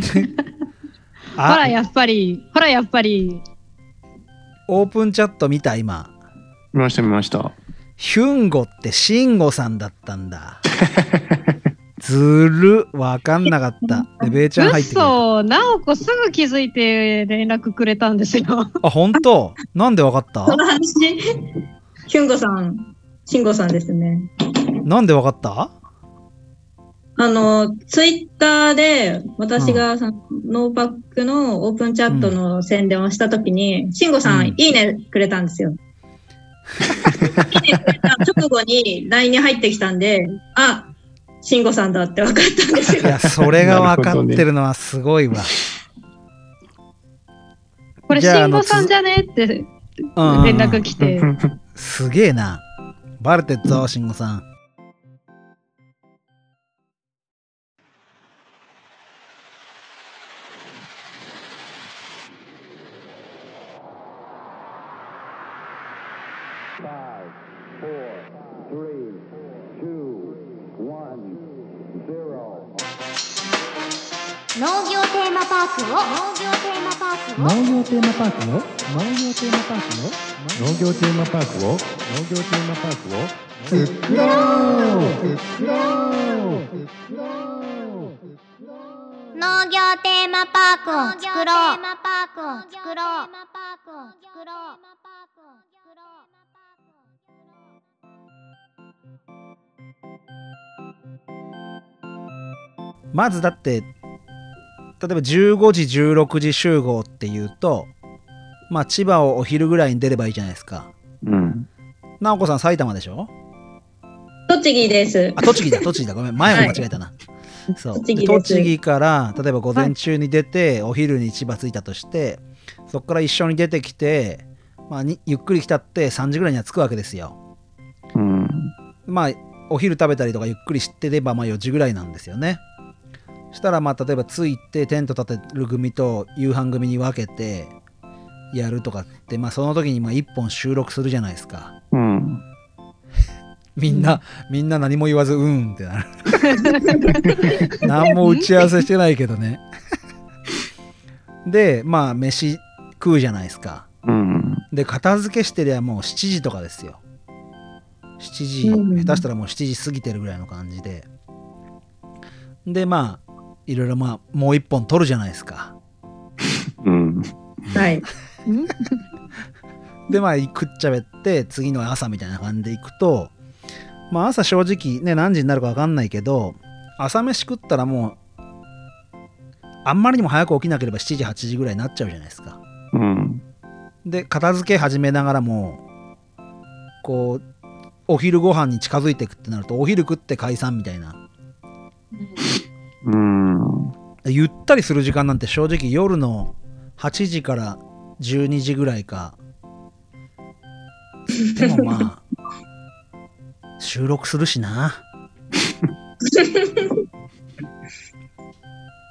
ほら、やっぱり、ほら、やっぱり。オープンチャット見た今。見ました見ました。ヒュンゴってシンゴさんだったんだ。ずるわかんなかった。で、ベイちゃん入ってくる。嘘、なおこすぐ気づいて連絡くれたんですよ。あ、本当？なんでわかった？この話、ヒュンゴさん、シンゴさんですね。なんでわかった？あの、ツイッターで私がその、ノーパックのオープンチャットの宣伝をしたときに、シンゴさん、うんいいねくれたんですよ。いいねくれた直後に LINE に入ってきたんで、あ、シンゴさんだって分かったんですよ。いや、それがわかってるのはすごいわ。これ、慎吾さんじゃねって連うん絡来て。すげえな。バレてっぞ、慎吾さん。農業テーマパークを農業テーマパークを農業テーマパークを農業テーマパークを農業テーマパークを農業テーマパークを作ろう。作ろう。作ろう。農業テーマパークを作ろう。テーマパークを作ろう。作ろまずだって、例えば15時、16時集合っていうと、まあ千葉をお昼ぐらいに出ればいいじゃないですか。うん。直子さん埼玉でしょ？栃木です。あ、栃木だ、栃木だ。ごめん、前も間違えたな。そう。栃木栃木から、例えば午前中に出て、お昼に千葉着いたとして、そこから一緒に出てきて、まあ、にゆっくり来たって3時ぐらいには着くわけですよ。うん。まあ、お昼食べたりとかゆっくりしてれば、まあ4時ぐらいなんですよね。したら、まあ、例えば着いて、テント立てる組と夕飯組に分けて、やるとかって、まあ、その時にまあ1本収録するじゃないですか。うん。みんな、みんな何も言わず、うんってなる。何も打ち合わせしてないけどね。で、まあ、飯食うじゃないですか。うん。で、片付けしてりゃもう7時とかですよ。7時、うん下手したらもう7時過ぎてるぐらいの感じで。で、まあ、いろいろまあ、もう一本取るじゃないですか。うん。はい。で、まあ、食っちゃべって、次の朝みたいな感じで行くと、まあ、朝正直ね、何時になるか分かんないけど、朝飯食ったらもう、あんまりにも早く起きなければ7時、8時ぐらいになっちゃうじゃないですか。うん。で、片付け始めながらも、こう、お昼ご飯に近づいていくってなると、お昼食って解散みたいな。うん。ゆったりする時間なんて正直夜の8時から12時ぐらいか。でもまあ、収録するしな。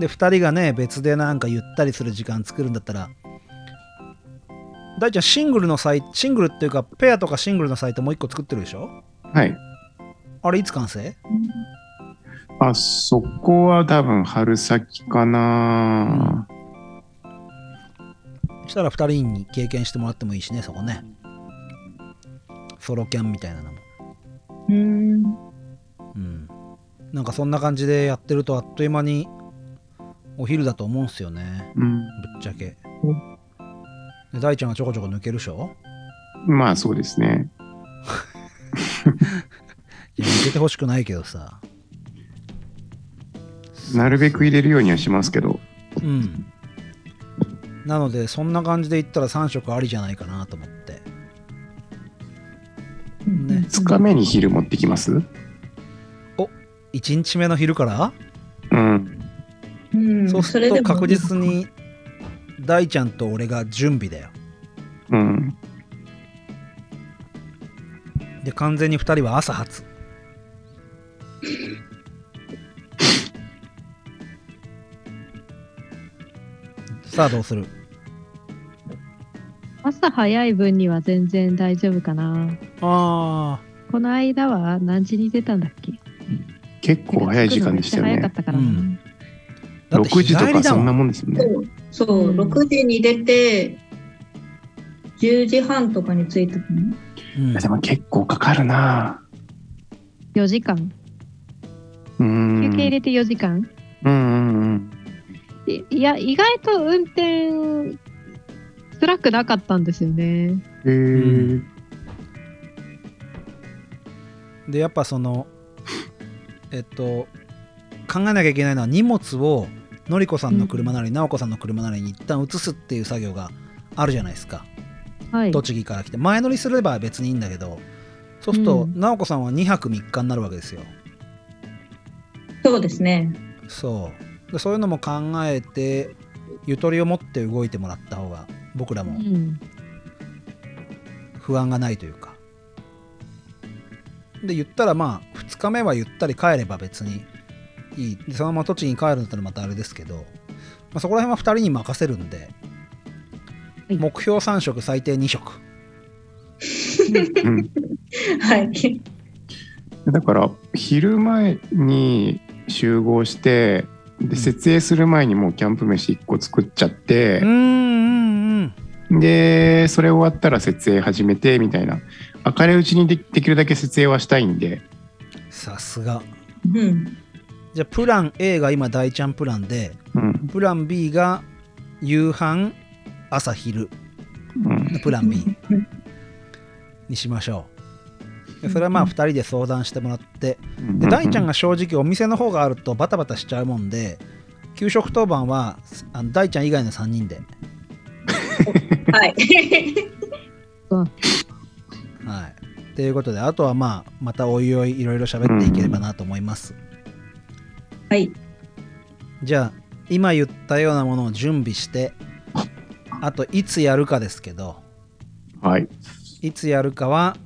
で、2人がね、別でなんかゆったりする時間作るんだったら、大ちゃんシングルのサイト、シングルっていうか、ペアとかシングルのサイトもう一個作ってるでしょ？はい。あれいつ完成？あ、そこは多分春先かな。したら2人に経験してもらってもいいしね、そこね。ソロキャンみたいなのも。うん。うん。なんかそんな感じでやってるとあっという間にお昼だと思うんすよね。うん。ぶっちゃけ。で大ちゃんがちょこちょこ抜けるでしょ？まあそうですね。いや、抜けてほしくないけどさ。なるべく入れるようにはしますけど。うん。なので、そんな感じで言ったら3食ありじゃないかなと思って。ね。2日目に昼持ってきます？1日目の昼から、うん。うん、そうすると確実に大ちゃんと俺が準備だよ。うん。で、完全に2人は朝発。さあどうする？朝早い分には全然大丈夫かな。あこの間は何時に出たんだっけ？結構早い時間でしたよね早かっ。たからな。うんだって6時とかそんなもんですよね。そう、そううん6時に出て、10時半とかに着いたかな。うんでも結構かかるな4時間。うーん。休憩入れて4時間？うんうんうん。いいや、意外と運転、辛くなかったんですよね。へー。でやっぱその えっと考えなきゃいけないのは荷物をのりこさんの車なり直子さんの車なりに一旦移すっていう作業があるじゃないですか。はい。栃木から来て。前乗りすれば別にいいんだけどそうするとうん。直子さんは2泊3日になるわけですよ。そうですね。そう。でそういうのも考えてゆとりを持って動いてもらった方が僕らうもん。不安がないというか。で言ったらまあ2日目はゆったり帰れば別にいい。でそのまま栃木に帰るんだったらまたあれですけど、まあ、そこら辺は2人に任せるんで、はい。目標3食最低2食うん。はい。だから昼前に集合してで設営する前にもうキャンプ飯1個作っちゃってでそれ終わったら設営始めてみたいな。明るいうちにでできるだけ設営はしたいんで。さすが。うん。じゃあプラン A が今大ちゃんプランでうん。プラン B が夕飯朝昼。うん。プラン B にしましょうでそれはまあ2人で相談してもらってで大ちゃんが正直お店の方があるとバタバタしちゃうもんで給食当番はあの大ちゃん以外の3人で、はい。はい、ということであとはまあまたおいおいいろいろ喋っていければなと思います、はい。じゃあ今言ったようなものを準備してあといつやるかですけど。はい。いつやるかは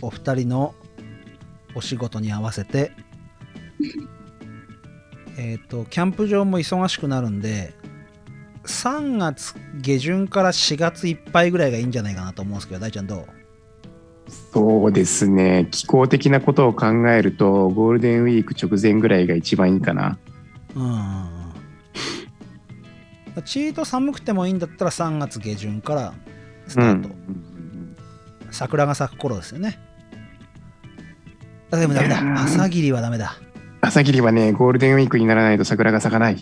お二人のお仕事に合わせて。えっ、とキャンプ場も忙しくなるんで3月下旬から4月いっぱいぐらいがいいんじゃないかなと思うんですけど大ちゃんどう？そうですね。気候的なことを考えるとゴールデンウィーク直前ぐらいが一番いいかな。うんうんうん。チート寒くてもいいんだったら3月下旬からスタート、桜が咲く頃ですよね。あでもダメだ。朝霧はダメだ。朝霧はねゴールデンウィークにならないと桜が咲かない。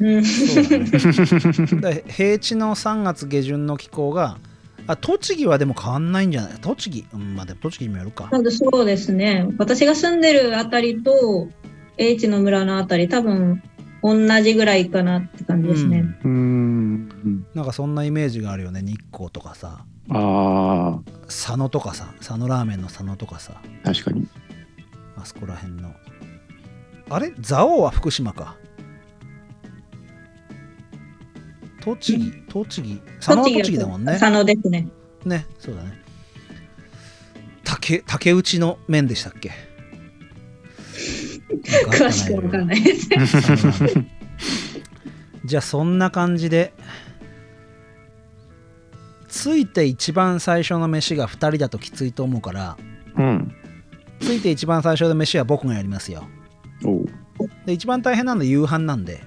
うん。そうだね。で平地の3月下旬の気候があ栃木はでも変わんないんじゃない？栃木。うんまあでも栃木にもよるか。なんでそうですね。私が住んでるあたりと、英知の村のあたり、多分、同じぐらいかなって感じですね。うーん。なんかそんなイメージがあるよね。日光とかさあ佐野とかさ佐野ラーメンの佐野とかさー確かに。あそこら辺の。あれ？蔵王は福島か。栃木？栃木？佐野は栃木だもんね。佐野ですね。ねそうだね。竹竹打ちの麺でしたっけ？詳しくわかんないです。じゃあそんな感じでついて一番最初の飯が2人だときついと思うからうん。ついて一番最初の飯は僕がやりますよ。おう。で一番大変なのは夕飯なんで、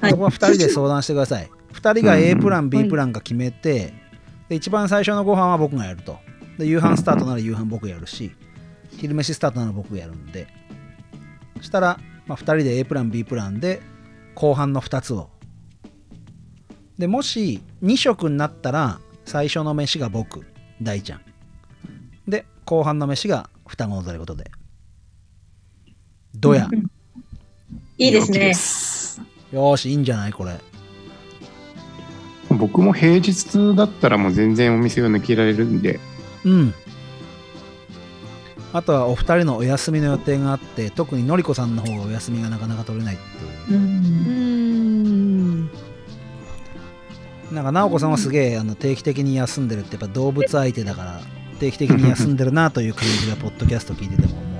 はい。そこは2人で相談してください。2人が A プランうん B プランか決めて、で一番最初のご飯は僕がやると。で夕飯スタートなら夕飯僕やるし昼飯スタートなら僕やるんで。そしたら、まあ、2人で A プラン B プランで後半の2つをでもし2食になったら最初の飯が僕大ちゃん。で後半の飯が双子のということで。どうや。いいですね。よーしいいんじゃないこれ。僕も平日だったらもう全然お店を抜けられるんで。うん。あとはお二人のお休みの予定があって特にのりこさんの方がお休みがなかなか取れないっていう。うんうーん。なんか直子さんはすげえあの定期的に休んでるってやっぱ動物相手だから定期的に休んでるなという感じがポッドキャスト聞いてても思うん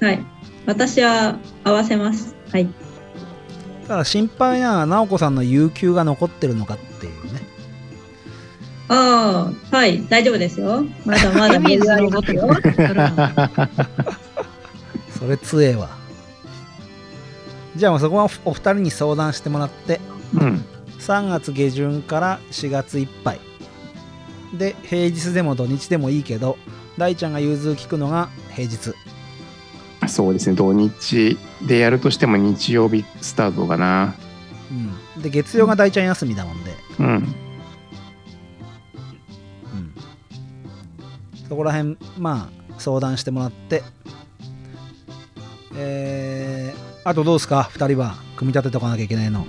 ではい。私は合わせます。はい。ただ心配なのは直子さんの有給が残ってるのかっていうねああ、はい。大丈夫ですよ。まだまだ湯水水ありますよ。それ強えわじゃあもうそこはおお二人に相談してもらってうん3月下旬から4月いっぱい。で平日でも土日でもいいけど大ちゃんが融通聞くのが平日。そうですね。土日でやるとしても日曜日スタートかな。うん。で月曜が大ちゃん休みだもんで、うん。うん、そこら辺まあ相談してもらって。えー、あとどうですか？2人は組み立てておかなきゃいけないの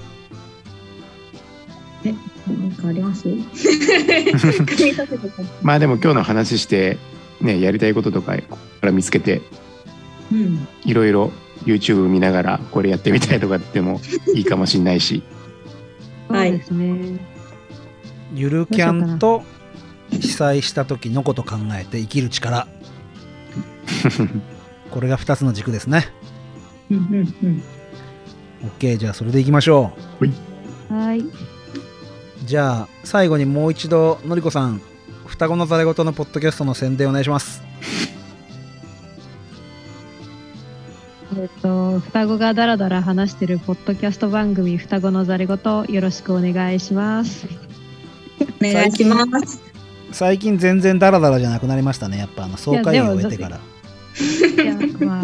かあります？まあでも今日の話してねやりたいこととかから見つけてうん。いろいろ YouTube 見ながらこれやってみたいとかっても いいかもしんないしそうはいですね。ゆるキャンと被災した時のこと考えて生きる力 これが2つの軸ですねうんうんうん。OK じゃあそれでいきましょはい。うじゃあ最後にもう一度のりこさん双子のざれ言のポッドキャストの宣伝お願いしますえっと、双子がダラダラ話してるポッドキャスト番組、双子のざれ言、よろしくお願いします。お願いします。最近全然ダラダラじゃなくなりましたねやっぱあの総会を終えてからいや、まあ、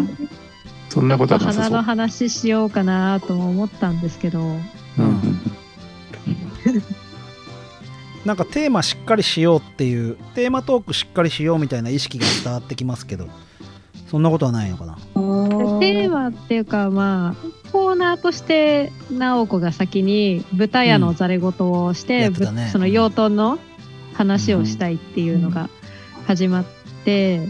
そんなことはなさ花のそう。話しようかなとも思ったんですけど、うんなんかテーマしっかりしようっていうテーマトークしっかりしようみたいな意識が伝わってきますけどそんなことはないのかな？テーマっていうか、まあ、コーナーとして直子が先に豚屋のざれ言をして、うん。ねぶその養豚の話をしたいっていうのが始まって、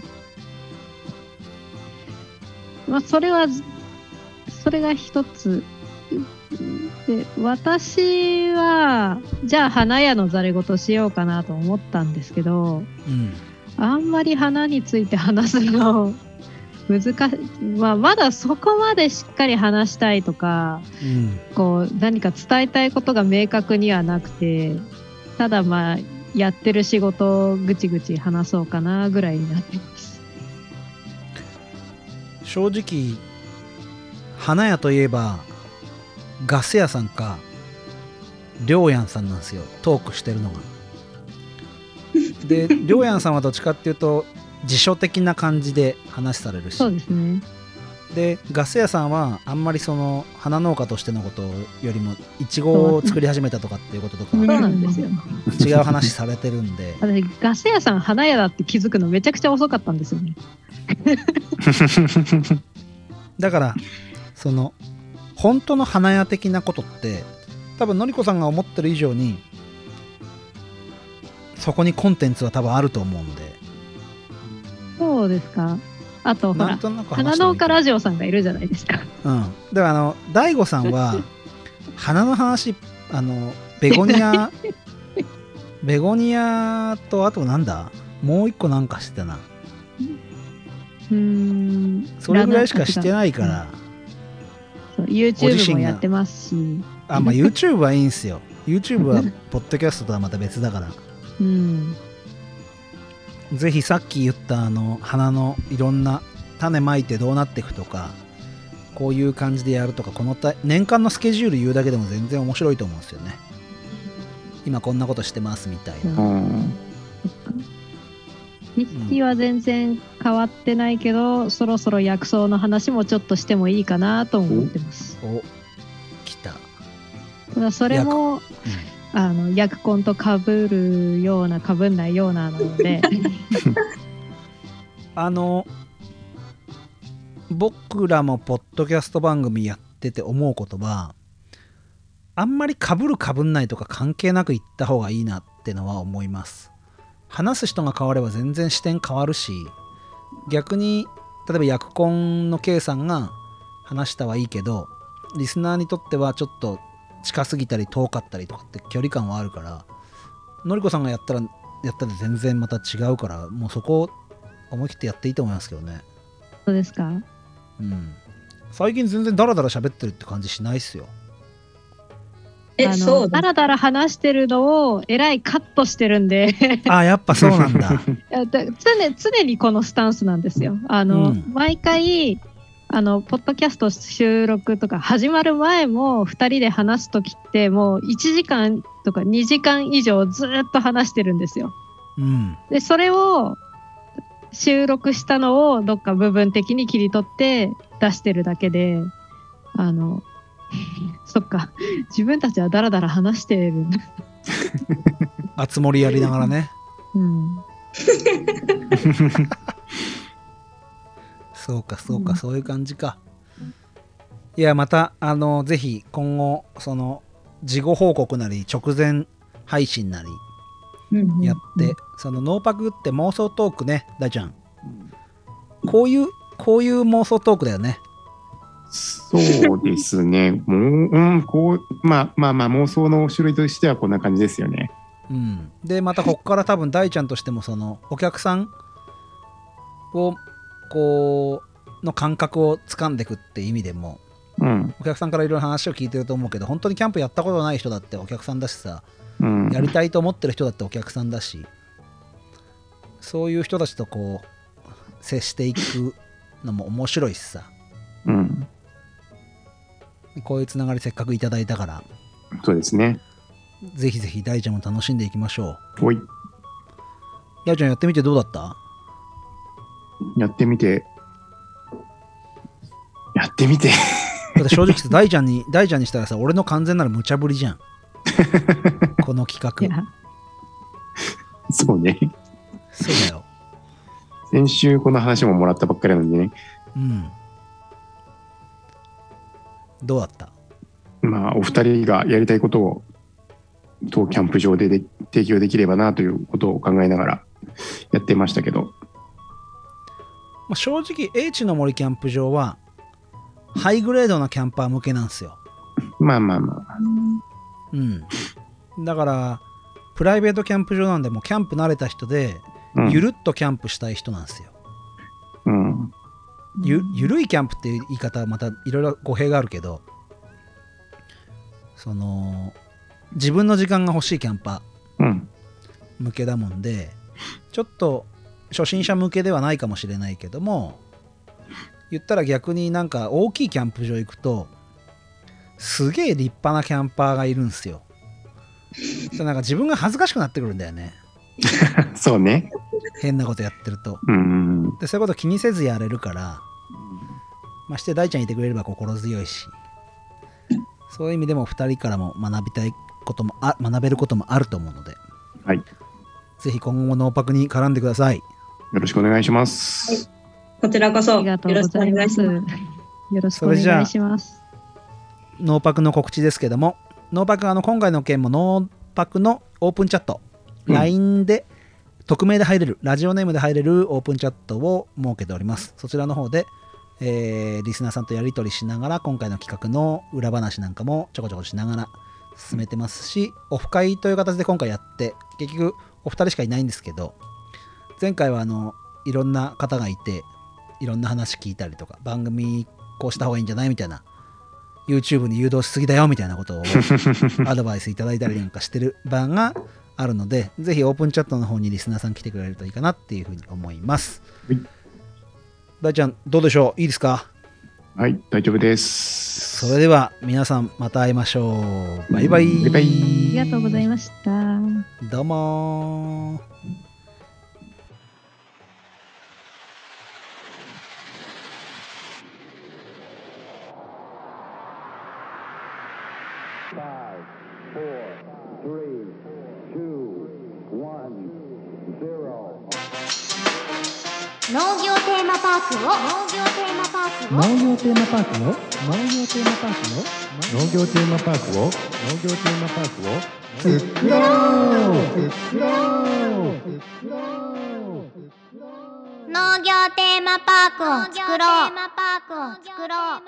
まあ、それはそれが一つで私はじゃあ花屋のざれ言しようかなと思ったんですけどうん。あんまり花について話すの難しい、まあ、まだそこまでしっかり話したいとかうん。こう何か伝えたいことが明確にはなくてただまあやってる仕事をぐちぐち話そうかなぐらいになってます。正直花屋といえばガス屋さんかりょうやんさんなんですよトークしてるのが でりょうやんさんはどっちかっていうと辞書的な感じで話されるしそうですね。でガス屋さんはあんまりその花農家としてのことよりもいちごを作り始めたとかっていうこととかそうなんですよ。違う話されてるんで私ガス屋さん花屋だって気づくのめちゃくちゃ遅かったんですよね。だからその本当の花屋的なことって多分のりこさんが思ってる以上にそこにコンテンツは多分あると思うんでそうですか。あとほら花農家ラジオさんがいるじゃないですか。うんではあの大悟さんは花の話あのベゴニア ベゴニアとあとなんだ？もう一個なんかしてたなうーん。それぐらいしかしてないから YouTube もやってますし。あまあ YouTube はいいんすよ。YouTube はポッドキャストとはまた別だから。うん。ぜひさっき言ったあの花のいろんな種まいてどうなっていくとかこういう感じでやるとかこのた年間のスケジュール言うだけでも全然面白いと思うんですよね。今こんなことしてますみたいな。うん日記は全然変わってないけど、そろそろ薬草の話もちょっとしてもいいかなと思ってます。お来た、ただそれもあの薬根と被るような被んないようなので。あの僕らもポッドキャスト番組やってて思うことはあんまり被る被んないとか関係なく言った方がいいなってのは思います話す人が変われば全然視点変わるし逆に例えば薬根の K さんが話したはいいけどリスナーにとってはちょっと近すぎたり遠かったりとかって距離感はあるからのりこさんがやったらやったら全然また違うからもうそこを思い切ってやっていいと思いますけどね。そうですか？うん。最近全然ダラダラ喋ってるって感じしないっすよ。え、あのそうだ。だらだら話してるのをえらいカットしてるんであやっぱそうなんだ 常常にこのスタンスなんですよ。あの、うん毎回あの、ポッドキャスト収録とか始まる前も、2人で話すときって、もう1時間とか2時間以上ずっと話してるんですよ。うん。で、それを収録したのをどっか部分的に切り取って出してるだけで、あの、そっか、自分たちはダラダラ話してるんだ。あつ森やりながらね。うん。そうか、そうか、うんそういう感じか。いや、また、あの、ぜひ今後、その、事後報告なり、直前配信なりやって、そのノーパクって妄想トークね、大ちゃん。こういう、こういう妄想トークだよね。そうですね。もう、うん、こう、まあまあまあ、妄想の種類としてはこんな感じですよね。うん。で、またこっから多分大ちゃんとしても、その、お客さんを、こう、の感覚を掴んでいくって意味でも、うん。お客さんからいろいろ話を聞いてると思うけど、本当にキャンプやったことない人だってお客さんだしさ、うん。やりたいと思ってる人だってお客さんだし、そういう人たちとこう、接していくのも面白いしさ、うん。こういうつながりせっかくいただいたから、そうですね。ぜひぜひ大ちゃんも楽しんでいきましょう。おい、大ちゃんやってみてどうだった？やってみて。やってみて。だって正直さ大ちゃんに、大ちゃんにしたらさ、俺の完全なる無茶ぶりじゃん。この企画。そうね。そうだよ。先週この話ももらったばっかりなんでね。うん。どうだった？まあ、お二人がやりたいことを当キャンプ場でで提供できればなということを考えながらやってましたけど、まあ、正直、英知の森キャンプ場は、ハイグレードなキャンパー向けなんですよ。まあまあまあ、うん。だから、プライベートキャンプ場なんで、もうキャンプ慣れた人で、うん、ゆるっとキャンプしたい人なんですよ。うん、ゆゆるいキャンプっていう言い方はまたいろいろ語弊があるけど、その、自分の時間が欲しいキャンパー。うん、向けだもんでちょっと初心者向けではないかもしれないけども言ったら逆になんか大きいキャンプ場行くとすげえ立派なキャンパーがいるんですよなんか自分が恥ずかしくなってくるんだよね そうね。変なことやってるとうん、でそういうこと気にせずやれるからまして大ちゃんいてくれれば心強いしそういう意味でも2人からも学びたいこともあ学べることもあると思うのではい。ぜひ今後もノーパクに絡んでくださいよろしくお願いします。こちらこそありがとうございます。よろしくお願いします。ノーパクの告知ですけども、ノーパクあの今回の件もノーパクのオープンチャット、うん LINE で匿名で入れる、ラジオネームで入れるオープンチャットを設けております。そちらの方で、えーリスナーさんとやり取りしながら、今回の企画の裏話なんかもちょこちょこしながら進めてますし、オフ会という形で今回やって、結局お二人しかいないんですけど、前回はあのいろんな方がいて、いろんな話聞いたりとか、番組こうした方がいいんじゃないみたいな YouTube に誘導しすぎだよみたいなことをアドバイスいただいたりなんかしてる場があるので、ぜひオープンチャットの方にリスナーさん来てくれるといいかなっていうふうに思います。はい、大ちゃん、どうでしょう？いいですか？はい、大丈夫です。それでは皆さんまた会いましょう。バイバイ。バイバイありがとうございました。どうも5 4 3農業テーマパークを農業テーマパークを農業テーマパークを農業テーマパークを農業テーマパークを作ろう。作ろう作ろう農業テーマパークを作ろう農業テーマパークを作ろう